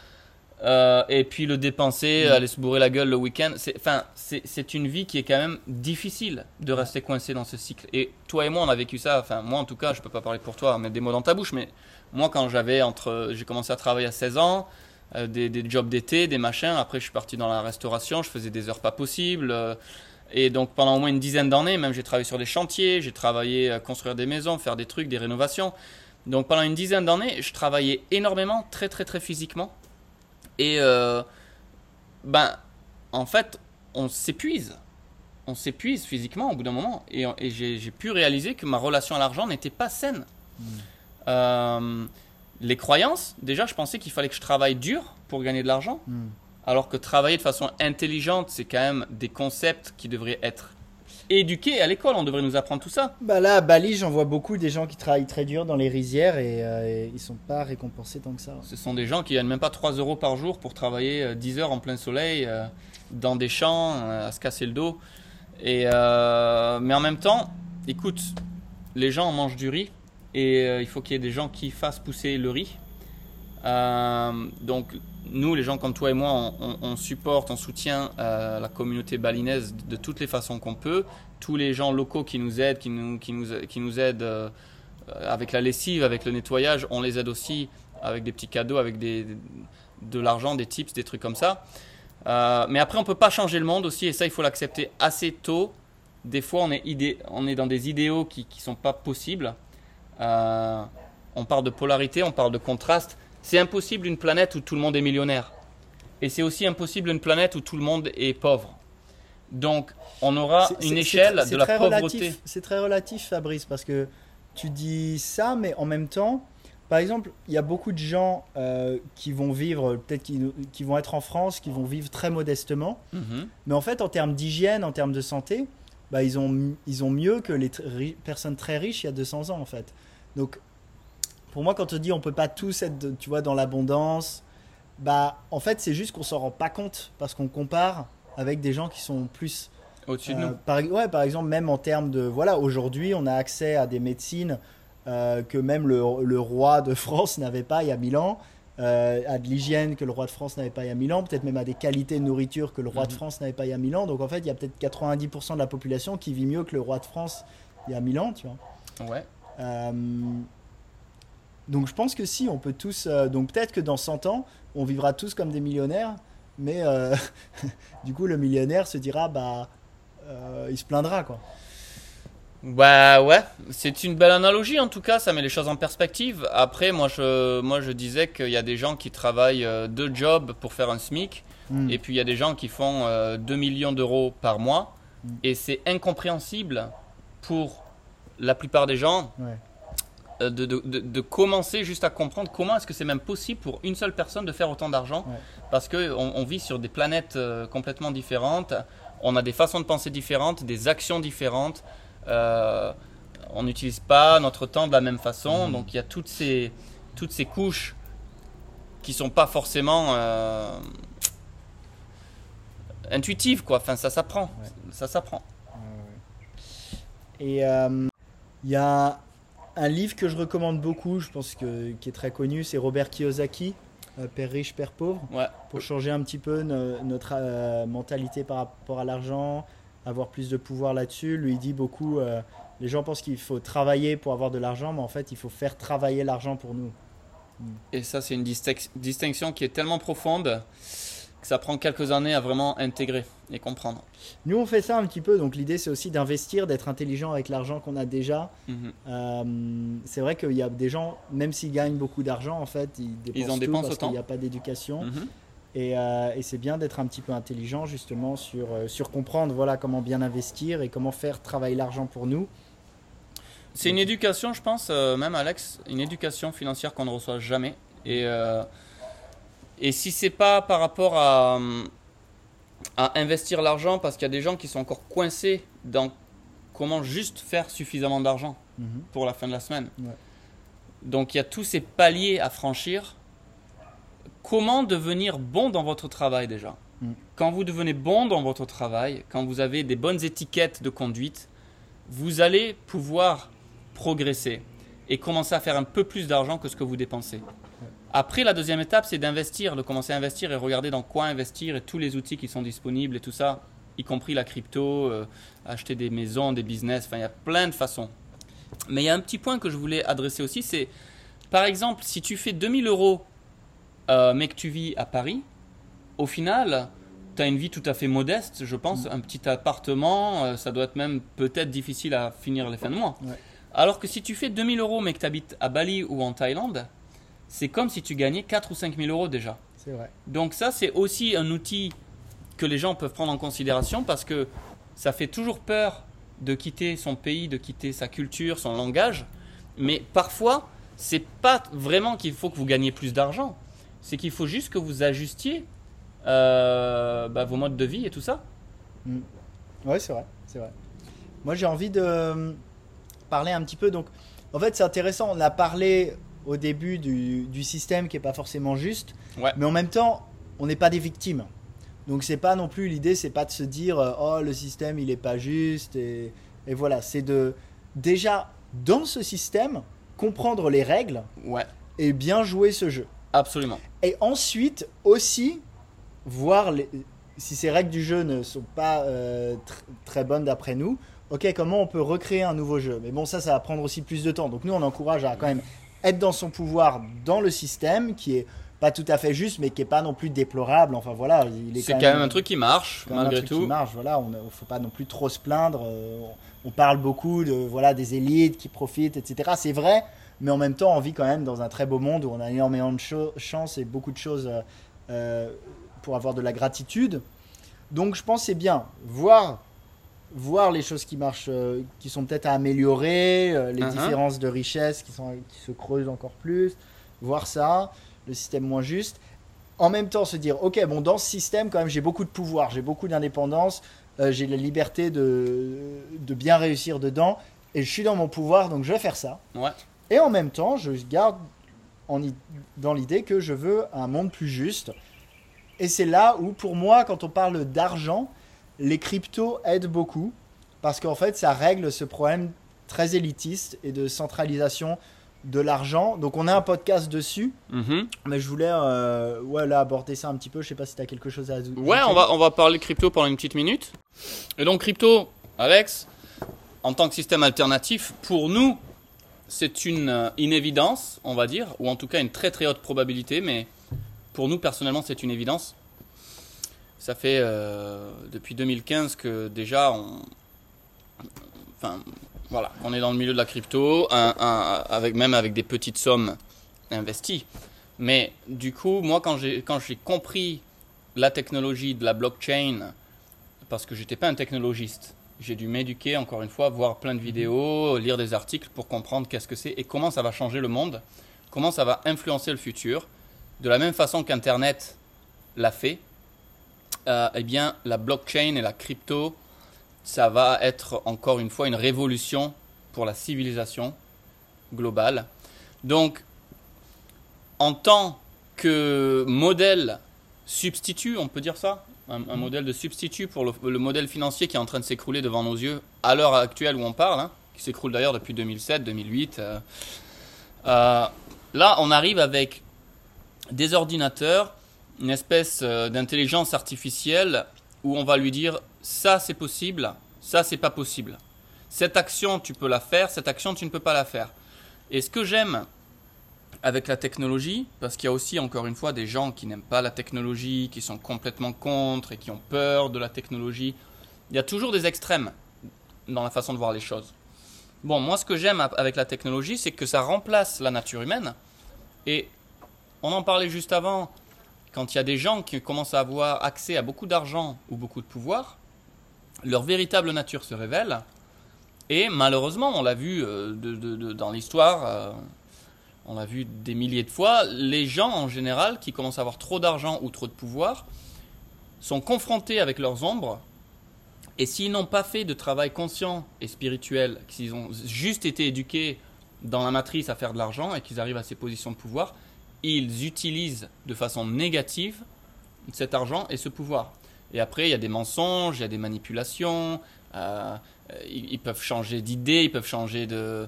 euh, et puis le dépenser, Mm. aller se bourrer la gueule le week-end. C'est, enfin, c'est, c'est une vie qui est quand même difficile de rester coincé dans ce cycle. Et toi et moi, on a vécu ça. Enfin, moi en tout cas, je peux pas parler pour toi, mettre des mots dans ta bouche, mais moi quand j'avais entre, j'ai commencé à travailler à 16 ans, euh, des, des jobs d'été, des machins. Après, je suis parti dans la restauration, je faisais des heures pas possibles. euh, et donc pendant au moins une dizaine d'années, même j'ai travaillé sur des chantiers, j'ai travaillé à construire des maisons, faire des trucs, des rénovations. Donc pendant une dizaine d'années, je travaillais énormément, très très très physiquement. Et euh, ben, en fait, on s'épuise. On s'épuise physiquement au bout d'un moment. Et, et j'ai pu réaliser que ma relation à l'argent n'était pas saine. Euh, les croyances, déjà, je pensais qu'il fallait que je travaille dur pour gagner de l'argent. Mm. Alors que travailler de façon intelligente, c'est quand même des concepts qui devraient être éduqués à l'école. On devrait nous apprendre tout ça. Bah là, à Bali, j'en vois beaucoup des gens qui travaillent très dur dans les rizières et, euh, et ils sont pas récompensés tant que ça. Ce sont des gens qui gagnent même pas 3 euros par jour pour travailler euh, 10 heures en plein soleil, euh, dans des champs, euh, à se casser le dos. Et, euh, mais en même temps, écoute, les gens mangent du riz et euh, il faut qu'il y ait des gens qui fassent pousser le riz. Euh, donc, nous, les gens comme toi et moi, on, supporte, on soutient euh, la communauté balinaise de toutes les façons qu'on peut. Tous les gens locaux qui nous aident, qui nous, aident euh, avec la lessive, avec le nettoyage, on les aide aussi avec des petits cadeaux, avec de l'argent, des tips, des trucs comme ça. Euh, mais après, on peut pas changer le monde aussi, et ça, il faut l'accepter assez tôt. Des fois, on est, on est dans des idéaux qui ne sont pas possibles. On parle de polarité, on parle de contraste. C'est impossible une planète où tout le monde est millionnaire. Et c'est aussi impossible une planète où tout le monde est pauvre. Donc, on aura une échelle c'est de la très pauvreté. relatif- C'est très relatif, Fabrice, parce que tu dis ça, mais en même temps, par exemple, il y a beaucoup de gens euh, qui vont vivre, peut-être qui, qui vont être en France, qui vont vivre très modestement, Mhm. mais en fait, en termes d'hygiène, en termes de santé, bah, ils, ont, ils ont mieux que les personnes très riches il y a 200 ans, en fait. Donc, pour moi, quand on dit on peut pas tous être, tu vois, dans l'abondance, bah, en fait, c'est juste qu'on s'en rend pas compte parce qu'on compare avec des gens qui sont plus Au-dessus de euh, nous. par, ouais, par exemple, même en termes de. Voilà, aujourd'hui, on a accès à des médecines euh, que même le, le roi de France n'avait pas il y a 1000 ans, euh, à de l'hygiène que le roi de France n'avait pas il y a 1000 ans, peut-être même à des qualités de nourriture que le roi de Mhm. France n'avait pas il y a 1000 ans. Donc en fait, il y a peut-être 90% de la population qui vit mieux que le roi de France il y a 1000 ans, tu vois. Ouais. Donc je pense que si, on peut tous. euh, donc peut-être que dans 100 ans, on vivra tous comme des millionnaires, mais euh, du coup, le millionnaire se dira, bah, euh, il se plaindra, quoi. Bah ouais, c'est une belle analogie en tout cas, ça met les choses en perspective. Après, moi je, moi, je disais qu'il y a des gens qui travaillent deux jobs pour faire un SMIC, Hmm. et puis il y a des gens qui font euh, 2 millions d'euros par mois, Mm. et c'est incompréhensible pour la plupart des gens Ouais. Euh, de, de- de- commencer juste à comprendre comment est-ce que c'est même possible pour une seule personne de faire autant d'argent, Ouais. parce qu'on on vit sur des planètes euh, complètement différentes, on a des façons de penser différentes, des actions différentes. Euh, on n'utilise pas notre temps de la même façon, Mm. donc il y a toutes ces, toutes ces couches qui sont pas forcément euh, intuitives, quoi. Enfin, ça s'apprend, Ouais. ça s'apprend. Et euh, il y a un livre que je recommande beaucoup, je pense que qui est très connu, c'est Robert Kiyosaki, euh, Père riche, Père pauvre, Ouais. pour changer un petit peu no- notre euh, mentalité par rapport à l'argent, avoir plus de pouvoir là-dessus. Lui, il dit beaucoup, euh, les gens pensent qu'il faut travailler pour avoir de l'argent, mais en fait, il faut faire travailler l'argent pour nous. Et ça, c'est une distinc- distinction qui est tellement profonde que ça prend quelques années à vraiment intégrer et comprendre. Nous, on fait ça un petit peu, donc l'idée, c'est aussi d'investir, d'être intelligent avec l'argent qu'on a déjà. Mhm. Euh, c'est vrai qu'il y a des gens, même s'ils gagnent beaucoup d'argent, en fait, ils dépensent en tout dépensent parce autant. qu'il n'y a pas d'éducation. Mhm. Et, euh, et c'est bien d'être un petit peu intelligent justement sur, euh, sur comprendre voilà, comment bien investir et comment faire travailler l'argent pour nous. C'est une éducation, je pense, même Alex, une éducation financière qu'on ne reçoit jamais. Et, et si c'est pas par rapport à, à investir l'argent, parce qu'il y a des gens qui sont encore coincés dans comment juste faire suffisamment d'argent Mhm. pour la fin de la semaine. Ouais. Donc il y a tous ces paliers à franchir. Comment devenir bon dans votre travail déjà? Mm. Quand vous devenez bon dans votre travail, quand vous avez des bonnes étiquettes de conduite, vous allez pouvoir progresser et commencer à faire un peu plus d'argent que ce que vous dépensez. Après, la deuxième étape, c'est d'investir, de commencer à investir et regarder dans quoi investir et tous les outils qui sont disponibles et tout ça, y compris la crypto, euh, acheter des maisons, des business, enfin, il y a plein de façons. Mais il y a un petit point que je voulais adresser aussi, c'est, par exemple, si tu fais 2000 euros, euh, mais que tu vis à Paris, au final, tu as une vie tout à fait modeste, je pense, un petit appartement, euh, ça doit être même peut-être difficile à finir les fins de mois. Ouais. Alors que si tu fais 2000 euros, mais que tu habites à Bali ou en Thaïlande, c'est comme si tu gagnais 4 ou 5 000 euros déjà. C'est vrai. Donc ça, c'est aussi un outil que les gens peuvent prendre en considération parce que ça fait toujours peur de quitter son pays, de quitter sa culture, son langage. Mais parfois, c'est pas vraiment qu'il faut que vous gagnez plus d'argent. C'est qu'il faut juste que vous ajustiez euh, bah, vos modes de vie et tout ça. Ouais, c'est vrai, c'est vrai. Moi, j'ai envie de euh, parler un petit peu. Donc, en fait, c'est intéressant. On a parlé au début du, du système qui est pas forcément juste, Ouais. mais en même temps, on n'est pas des victimes. Donc, c'est pas non plus l'idée, c'est pas de se dire euh, oh le système il est pas juste et, et voilà. C'est de déjà dans ce système comprendre les règles Ouais, et bien jouer ce jeu. absolument. Et ensuite aussi voir les- si ces règles du jeu ne sont pas euh, tr- très bonnes d'après nous. Ok, comment on peut recréer un nouveau jeu? Mais bon, ça, ça va prendre aussi plus de temps. Donc nous, on encourage à quand même être dans son pouvoir dans le système qui est pas tout à fait juste, mais qui est pas non plus déplorable. Enfin voilà, il est C'est quand même un truc qui marche, quand même un malgré truc qui tout. marche. Voilà, on ne faut pas non plus trop se plaindre. euh, on, parle beaucoup de voilà des élites qui profitent, etc. C'est vrai, mais en même temps, on vit quand même dans un très beau monde où on a énormément de chance et beaucoup de choses euh, euh, pour avoir de la gratitude. Donc, je pense c'est bien voir voir les choses qui marchent, euh, qui sont peut-être à améliorer, euh, les Mhm. différences de richesse qui, sont, qui se creusent encore plus, voir ça, le système moins juste. En même temps, se dire, ok, bon, dans ce système, quand même, j'ai beaucoup de pouvoir, j'ai beaucoup d'indépendance, euh, j'ai la liberté de, de bien réussir dedans, et je suis dans mon pouvoir, donc je vais faire ça. Ouais. Et en même temps, je garde en dans l'idée que je veux un monde plus juste. Et c'est là où, pour moi, quand on parle d'argent, les cryptos aident beaucoup, parce qu'en fait, ça règle ce problème très élitiste et de centralisation de l'argent. Donc, on a un podcast dessus, Mhm. mais je voulais euh, ouais, là, aborder ça un petit peu. Je sais pas si tu as quelque chose à ajouter. Ouais, on va, on va parler crypto pendant une petite minute. Et donc crypto, Alex, en tant que système alternatif, pour nous, c'est une, euh, une évidence, on va dire, ou en tout cas une très très haute probabilité, mais pour nous personnellement, c'est une évidence. Ça fait euh, depuis 2015 que déjà on, enfin voilà, on est dans le milieu de la crypto, avec même avec des petites sommes investies. Mais du coup, moi, quand j'ai quand j'ai compris la technologie de la blockchain, parce que j'étais pas un technologiste, j'ai dû m'éduquer encore une fois, voir plein de vidéos, lire des articles pour comprendre qu'est-ce que c'est et comment ça va changer le monde, comment ça va influencer le futur. De la même façon qu'Internet l'a fait, euh, eh bien, la blockchain et la crypto, ça va être encore une fois une révolution pour la civilisation globale. Donc, en tant que modèle substitut, on peut dire ça? Un, un modèle de substitut pour le, le modèle financier qui est en train de s'écrouler devant nos yeux à l'heure actuelle où on parle, hein, qui s'écroule d'ailleurs depuis 2007, 2008. euh, euh, là, on arrive avec des ordinateurs, une espèce euh, d'intelligence artificielle où on va lui dire ça c'est possible, ça c'est pas possible. Cette action tu peux la faire, cette action tu ne peux pas la faire. Et ce que j'aime avec la technologie, parce qu'il y a aussi encore une fois des gens qui n'aiment pas la technologie, qui sont complètement contre et qui ont peur de la technologie, il y a toujours des extrêmes dans la façon de voir les choses. Bon, moi ce que j'aime avec la technologie, c'est que ça remplace la nature humaine. Et on en parlait juste avant, quand il y a des gens qui commencent à avoir accès à beaucoup d'argent ou beaucoup de pouvoir, leur véritable nature se révèle. Et malheureusement, on l'a vu euh, de- de- dans l'histoire, euh, on l'a vu des milliers de fois, les gens en général qui commencent à avoir trop d'argent ou trop de pouvoir sont confrontés avec leurs ombres. Et s'ils n'ont pas fait de travail conscient et spirituel, s'ils ont juste été éduqués dans la matrice à faire de l'argent et qu'ils arrivent à ces positions de pouvoir, ils utilisent de façon négative cet argent et ce pouvoir. Et après, il y a des mensonges, il y a des manipulations, euh, ils, peuvent changer d'idée, ils peuvent changer de,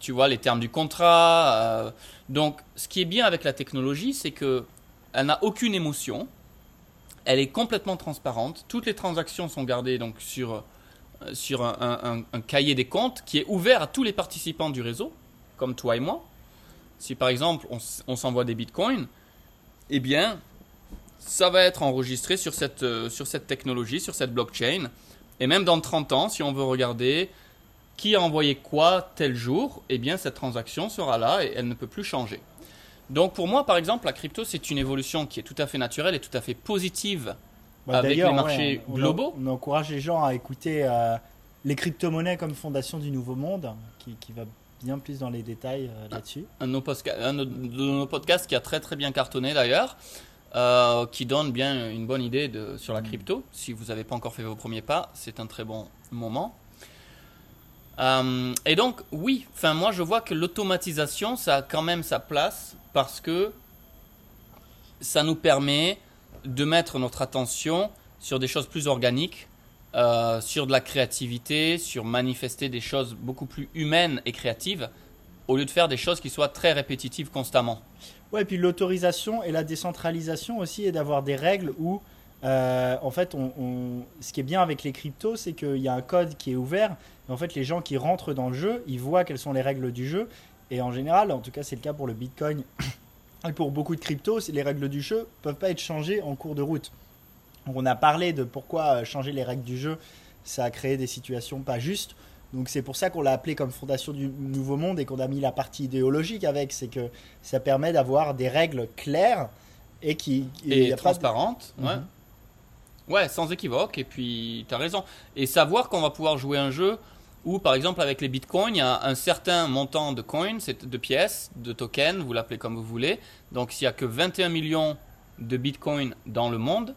tu vois les termes du contrat. euh, donc, ce qui est bien avec la technologie, c'est que elle n'a aucune émotion. Elle est complètement transparente. Toutes les transactions sont gardées donc sur euh, sur un cahier des comptes qui est ouvert à tous les participants du réseau, comme toi et moi. Si par exemple on, s'envoie des bitcoins, eh bien, ça va être enregistré sur cette, euh, sur cette technologie, sur cette blockchain. Et même dans 30 ans, si on veut regarder qui a envoyé quoi tel jour, eh bien, cette transaction sera là et elle ne peut plus changer. Donc pour moi, par exemple, la crypto, c'est une évolution qui est tout à fait naturelle et tout à fait positive Bah, avec les marchés on- globaux. On, encourage les gens à écouter euh, les crypto-monnaies comme fondation du nouveau monde, qui, qui va bien plus dans les détails euh, là-dessus. un de nos, posca- un de nos podcasts qui a très très bien cartonné d'ailleurs, euh, qui donne bien une bonne idée de, sur la crypto. Si vous n'avez pas encore fait vos premiers pas, c'est un très bon moment. Euh, et donc, oui, enfin moi je vois que l'automatisation, ça a quand même sa place parce que ça nous permet de mettre notre attention sur des choses plus organiques, euh, sur de la créativité, sur manifester des choses beaucoup plus humaines et créatives, au lieu de faire des choses qui soient très répétitives constamment. Ouais, et puis l'autorisation et la décentralisation aussi, et d'avoir des règles où, euh, en fait, on, ce qui est bien avec les cryptos, c'est qu'il y a un code qui est ouvert. Et en fait, les gens qui rentrent dans le jeu, ils voient quelles sont les règles du jeu. Et en général, en tout cas, c'est le cas pour le Bitcoin et pour beaucoup de cryptos, les règles du jeu peuvent pas être changées en cours de route. Donc, on a parlé de pourquoi euh, changer les règles du jeu, ça a créé des situations pas justes. Donc c'est pour ça qu'on l'a appelé comme fondation du nouveau monde et qu'on a mis la partie idéologique avec, c'est que ça permet d'avoir des règles claires et qui Et, de- transparentes, ouais. Mhm. Ouais, sans équivoque. Et puis, tu as raison. Et savoir qu'on va pouvoir jouer un jeu où, par exemple, avec les bitcoins, il y a un certain montant de coins, de pièces, de tokens, vous l'appelez comme vous voulez. Donc, s'il n'y a que 21 millions de bitcoins dans le monde,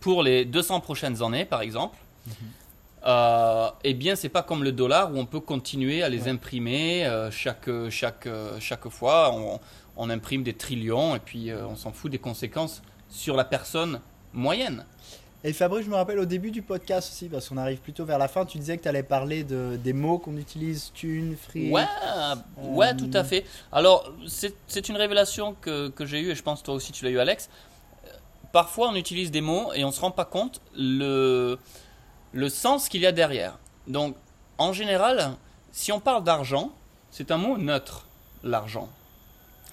pour les 200 prochaines années, par exemple, euh, eh bien, c'est pas comme le dollar où on peut continuer à les Ouais. imprimer euh, chaque, chaque, chaque fois. On, on imprime des trillions et puis euh, on s'en fout des conséquences sur la personne moyenne. Et Fabrice, je me rappelle au début du podcast aussi, parce qu'on arrive plutôt vers la fin, tu disais que tu allais parler de, des mots qu'on utilise, thune, free. Ouais, ouais, Euh, tout à fait. Alors, c'est c'est une révélation que, que j'ai eue, et je pense toi aussi tu l'as eu, Alex. Parfois, on utilise des mots et on se rend pas compte le, le sens qu'il y a derrière. Donc, en général, si on parle d'argent, c'est un mot neutre, l'argent.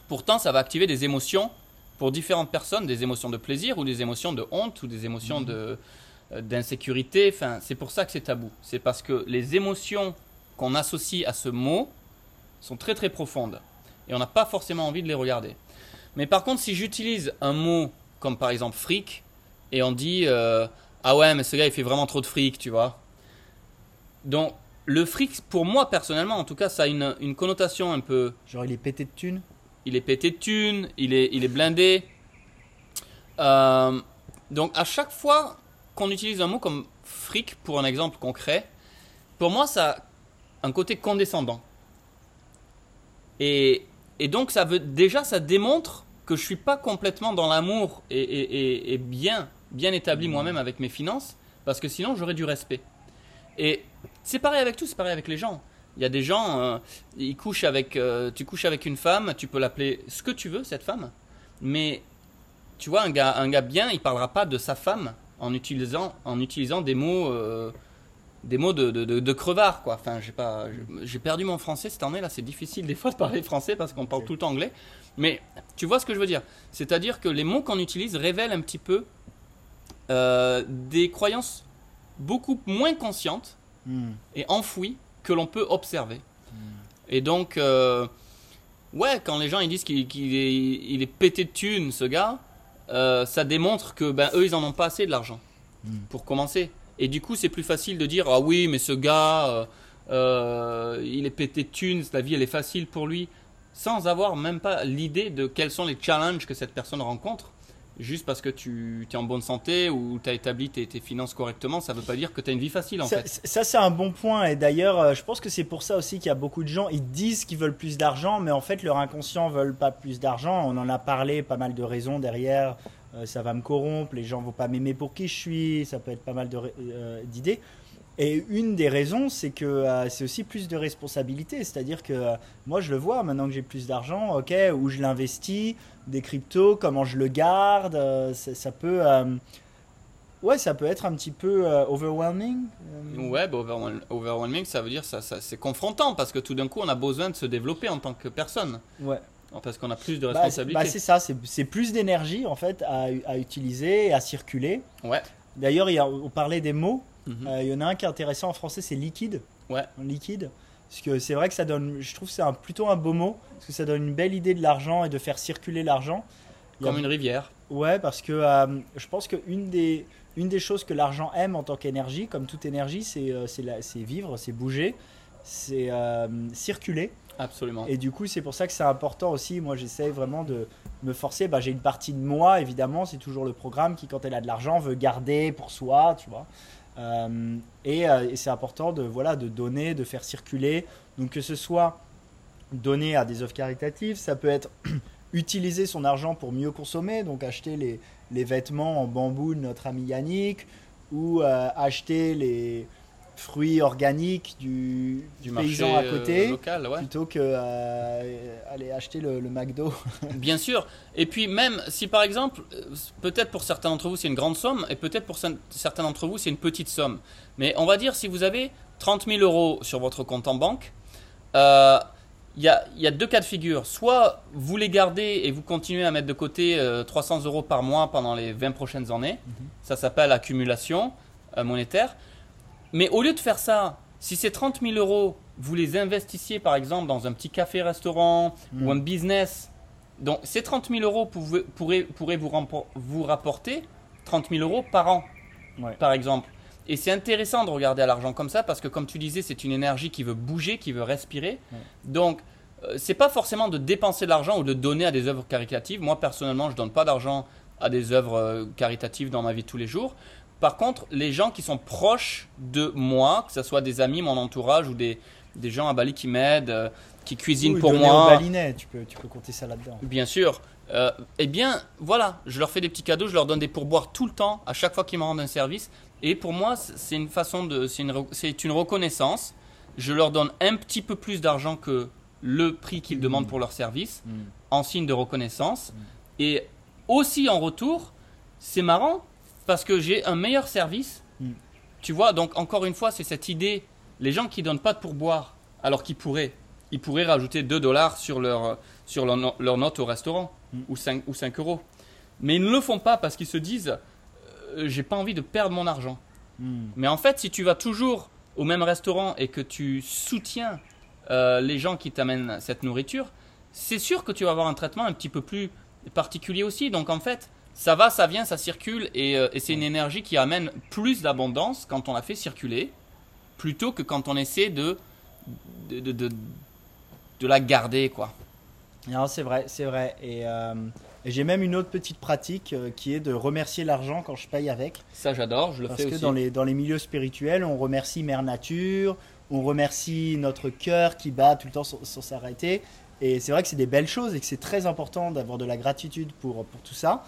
Pourtant, ça va activer des émotions pour différentes personnes, des émotions de plaisir ou des émotions de honte ou des émotions de euh, d'insécurité. Enfin, c'est pour ça que c'est tabou. C'est parce que les émotions qu'on associe à ce mot sont très très profondes et on n'a pas forcément envie de les regarder. Mais par contre, si j'utilise un mot comme par exemple fric et on dit euh, ah ouais mais ce gars il fait vraiment trop de fric, tu vois. Donc le fric pour moi personnellement en tout cas ça a une, une connotation un peu Genre il est pété de thunes. il est pété de thunes, il est, il est blindé. Euh, donc à chaque fois qu'on utilise un mot comme fric pour un exemple concret, pour moi ça a un côté condescendant. Et, et donc ça veut déjà ça démontre que je suis pas complètement dans l'amour et, bien établi moi-même avec mes finances parce que sinon j'aurais du respect. Et c'est pareil avec tout, c'est pareil avec les gens. Il y a des gens, euh, ils couchent avec, euh, tu couches avec une femme, tu peux l'appeler ce que tu veux cette femme, mais tu vois un gars, un gars bien, il parlera pas de sa femme en utilisant, en utilisant des mots, euh, des mots de, de, de- de crevard quoi. Enfin, j'ai pas, j'ai perdu mon français cette année là, c'est difficile des fois de parler français parce qu'on parle tout le temps anglais. Mais tu vois ce que je veux dire? C'est-à-dire que les mots qu'on utilise révèlent un petit peu euh, des croyances beaucoup moins conscientes Hmm. et enfouies que l'on peut observer. Et donc, euh, ouais, quand les gens ils disent qu'il est, il est pété de thunes, ce gars, euh, ça démontre que ben, eux, ils en ont pas assez de l'argent, Mm. pour commencer. Et du coup, c'est plus facile de dire, ah oui, mais ce gars, euh, euh, il est pété de thunes, la vie, elle est facile pour lui, sans avoir même pas l'idée de quels sont les challenges que cette personne rencontre. Juste parce que tu es en bonne santé ou tu as établi tes, tes finances correctement, ça veut pas dire que tu as une vie facile en Ça, fait. ça, c'est un bon point. Et d'ailleurs, euh, je pense que c'est pour ça aussi qu'il y a beaucoup de gens, ils disent qu'ils veulent plus d'argent, mais en fait, leur inconscient veulent pas plus d'argent. On en a parlé, pas mal de raisons derrière. Euh, ça va me corrompre, les gens vont pas m'aimer pour qui je suis, ça peut être pas mal euh, d'idées. Et une des raisons, c'est que euh, c'est aussi plus de responsabilité. C'est-à-dire que euh, moi, je le vois maintenant que j'ai plus d'argent, ok, où je l'investis, des cryptos, comment je le garde, euh, ça, peut. ouais, ça peut être un petit peu overwhelming. Ouais, bah, overwhel- overwhelming, ça veut dire ça, ça c'est confrontant parce que tout d'un coup, on a besoin de se développer en tant que personne Ouais. parce qu'on a plus de Bah, c'est responsabilités. bah, c'est ça, c'est plus d'énergie en fait à, à utiliser à circuler. ouais. D'ailleurs, on parlait des mots. Mhm. Euh, il y en a un qui est intéressant en français, c'est liquide. Ouais. Liquide. Parce que c'est vrai que ça donne, je trouve que c'est un, plutôt un beau mot, parce que ça donne une belle idée de l'argent et de faire circuler l'argent. A- Comme une rivière. Ouais, parce que euh, je pense qu'une des, une des choses que l'argent aime en tant qu'énergie, comme toute énergie, c'est euh, vivre, c'est bouger, c'est euh, circuler. Absolument. Et du coup, c'est pour ça que c'est important aussi. Moi, j'essaie vraiment de me forcer. Bah, j'ai une partie de moi, évidemment, c'est toujours le programme qui, quand elle a de l'argent, veut garder pour soi, tu vois. Euh, et euh, et c'est important de, voilà, de donner, de faire circuler. Donc, que ce soit donner à des œuvres caritatives, ça peut être utiliser son argent pour mieux consommer, donc acheter les, les vêtements en bambou de notre ami Yannick, ou euh, acheter les fruits organiques du, Du paysan marché à côté euh, local, ouais. plutôt que euh, aller acheter le, le McDo. Bien sûr. Et puis même si par exemple, euh, peut-être pour certains d'entre vous c'est une grande somme et peut-être pour cer- certains d'entre vous c'est une petite somme. Mais on va dire si vous avez 30 000 euros sur votre compte en banque, euh, il y, a, il y a deux cas de figure. Soit vous les gardez et vous continuez à mettre de côté euh, 300 euros par mois pendant les 20 prochaines années. Ça s'appelle accumulation monétaire. Mais au lieu de faire ça, si ces 30 000 euros, vous les investissiez par exemple dans un petit café-restaurant ou un business, donc ces 30 000 euros pourraient, pourraient vous, rapporter 30 000 euros par an, Ouais. par exemple. Et c'est intéressant de regarder à l'argent comme ça parce que comme tu disais, c'est une énergie qui veut bouger, qui veut respirer. Ouais. Donc euh, c'est pas forcément de dépenser de l'argent ou de donner à des œuvres caritatives. Moi personnellement, je donne pas d'argent à des œuvres euh, caritatives dans ma vie de tous les jours. Par contre, les gens qui sont proches de moi, que ce soit des amis, mon entourage ou des, des gens à Bali qui m'aident, euh, qui cuisinent Ou pour moi, Balinais, tu peux, tu peux compter ça là-dedans. bien sûr, euh, eh bien voilà, je leur fais des petits cadeaux, je leur donne des pourboires tout le temps, à chaque fois qu'ils me rendent un service. Et pour moi, c'est une façon de, c'est une, c'est une reconnaissance. Je leur donne un petit peu plus d'argent que le prix qu'ils demandent pour leur service, en signe de reconnaissance. Et aussi en retour, c'est marrant parce que j'ai un meilleur service. Mm. Tu vois, donc encore une fois, c'est cette idée. Les gens qui donnent pas de pourboire, alors qu'ils pourraient, ils pourraient rajouter 2 dollars sur leur, sur leur, no- leur note au restaurant Mm. ou, 5, ou 5 euros. Mais ils ne le font pas parce qu'ils se disent euh, j'ai pas envie de perdre mon argent. Hmm. Mais en fait, si tu vas toujours au même restaurant et que tu soutiens euh, les gens qui t'amènent cette nourriture, c'est sûr que tu vas avoir un traitement un petit peu plus particulier aussi. Donc en fait, ça va, ça vient, ça circule et, euh, et c'est une énergie qui amène plus d'abondance quand on la fait circuler plutôt que quand on essaie de, de, de, de- de la garder. quoi. Non, c'est vrai, c'est vrai. Et, euh, et j'ai même une autre petite pratique euh, qui est de remercier l'argent quand je paye avec. Ça, j'adore, je le Parce fais que aussi. dans les, dans les milieux spirituels, on remercie Mère Nature, on remercie notre cœur qui bat tout le temps sans, sans s'arrêter. Et c'est vrai que c'est des belles choses et que c'est très important d'avoir de la gratitude pour, pour tout ça.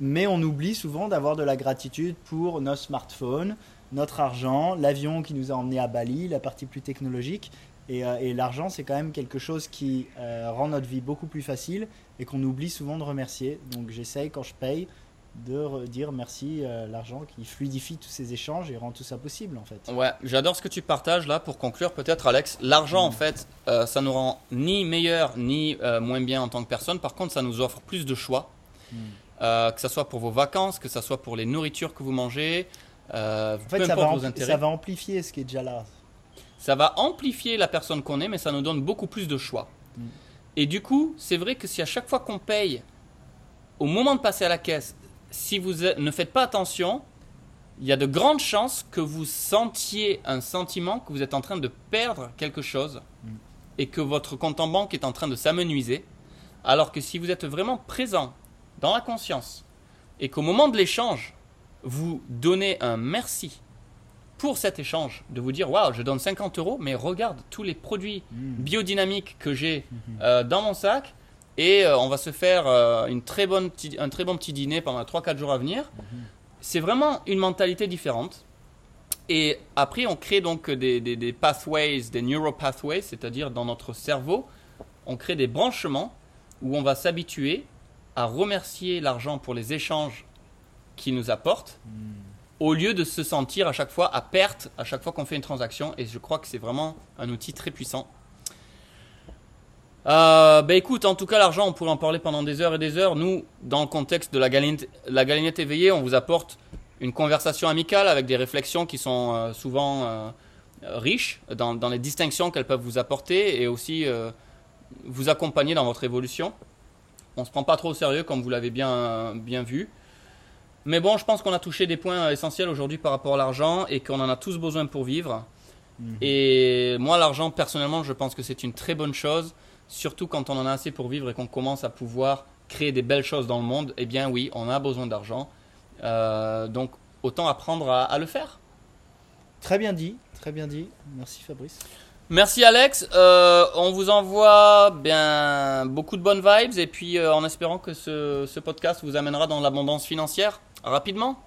Mais on oublie souvent d'avoir de la gratitude pour nos smartphones, notre argent, l'avion qui nous a emmenés à Bali, la partie plus technologique. Et, euh, et l'argent, c'est quand même quelque chose qui euh, rend notre vie beaucoup plus facile et qu'on oublie souvent de remercier. Donc j'essaye quand je paye de re- dire merci euh, l'argent qui fluidifie tous ces échanges et rend tout ça possible en fait. Ouais, j'adore ce que tu partages là pour conclure peut-être Alex. L'argent en Mm. fait, euh, ça nous rend ni meilleur ni moins bien en tant que personne. Par contre, ça nous offre plus de choix. Mm. Euh, que ce soit pour vos vacances, que ce soit pour les nourritures que vous mangez, euh, En fait, ça va, importe vos ampli- intérêts. ça va amplifier ce qui est déjà là. Ça va amplifier la personne qu'on est, mais ça nous donne beaucoup plus de choix. Mm. Et du coup, c'est vrai que si à chaque fois qu'on paye, au moment de passer à la caisse, si vous ne faites pas attention, il y a de grandes chances que vous sentiez un sentiment que vous êtes en train de perdre quelque chose Mm. et que votre compte en banque est en train de s'amenuiser. Alors que si vous êtes vraiment présent dans la conscience et qu'au moment de l'échange, vous donnez un merci pour cet échange, de vous dire waouh, je donne 50 euros, mais regarde tous les produits Mm. biodynamiques que j'ai Mhm. euh, dans mon sac et euh, on va se faire euh, une très bonne un très bon petit dîner pendant 3-4 jours à venir. C'est vraiment une mentalité différente Et après, on crée donc des, des, des pathways, des neuropathways, c'est-à-dire dans notre cerveau, on crée des branchements où on va s'habituer à remercier l'argent pour les échanges qu'il nous apporte, au lieu de se sentir à chaque fois à perte à chaque fois qu'on fait une transaction. Et je crois que c'est vraiment un outil très puissant. Euh, bah écoute, en tout cas, l'argent, on pourrait en parler pendant des heures et des heures. Nous, dans le contexte de la galinette, la galinette éveillée, on vous apporte une conversation amicale avec des réflexions qui sont euh, souvent euh, riches dans, dans les distinctions qu'elles peuvent vous apporter et aussi euh, vous accompagner dans votre évolution. On se prend pas trop au sérieux, comme vous l'avez bien, bien vu. Mais bon, je pense qu'on a touché des points essentiels aujourd'hui par rapport à l'argent et qu'on en a tous besoin pour vivre. Et moi, l'argent, personnellement, je pense que c'est une très bonne chose, surtout quand on en a assez pour vivre et qu'on commence à pouvoir créer des belles choses dans le monde. Eh bien, oui, on a besoin d'argent. Euh, donc, autant apprendre à, à le faire. Très bien dit, très bien dit. Merci Fabrice. Merci Alex. Euh, on vous envoie bien beaucoup de bonnes vibes et puis euh, en espérant que ce, ce podcast vous amènera dans l'abondance financière rapidement.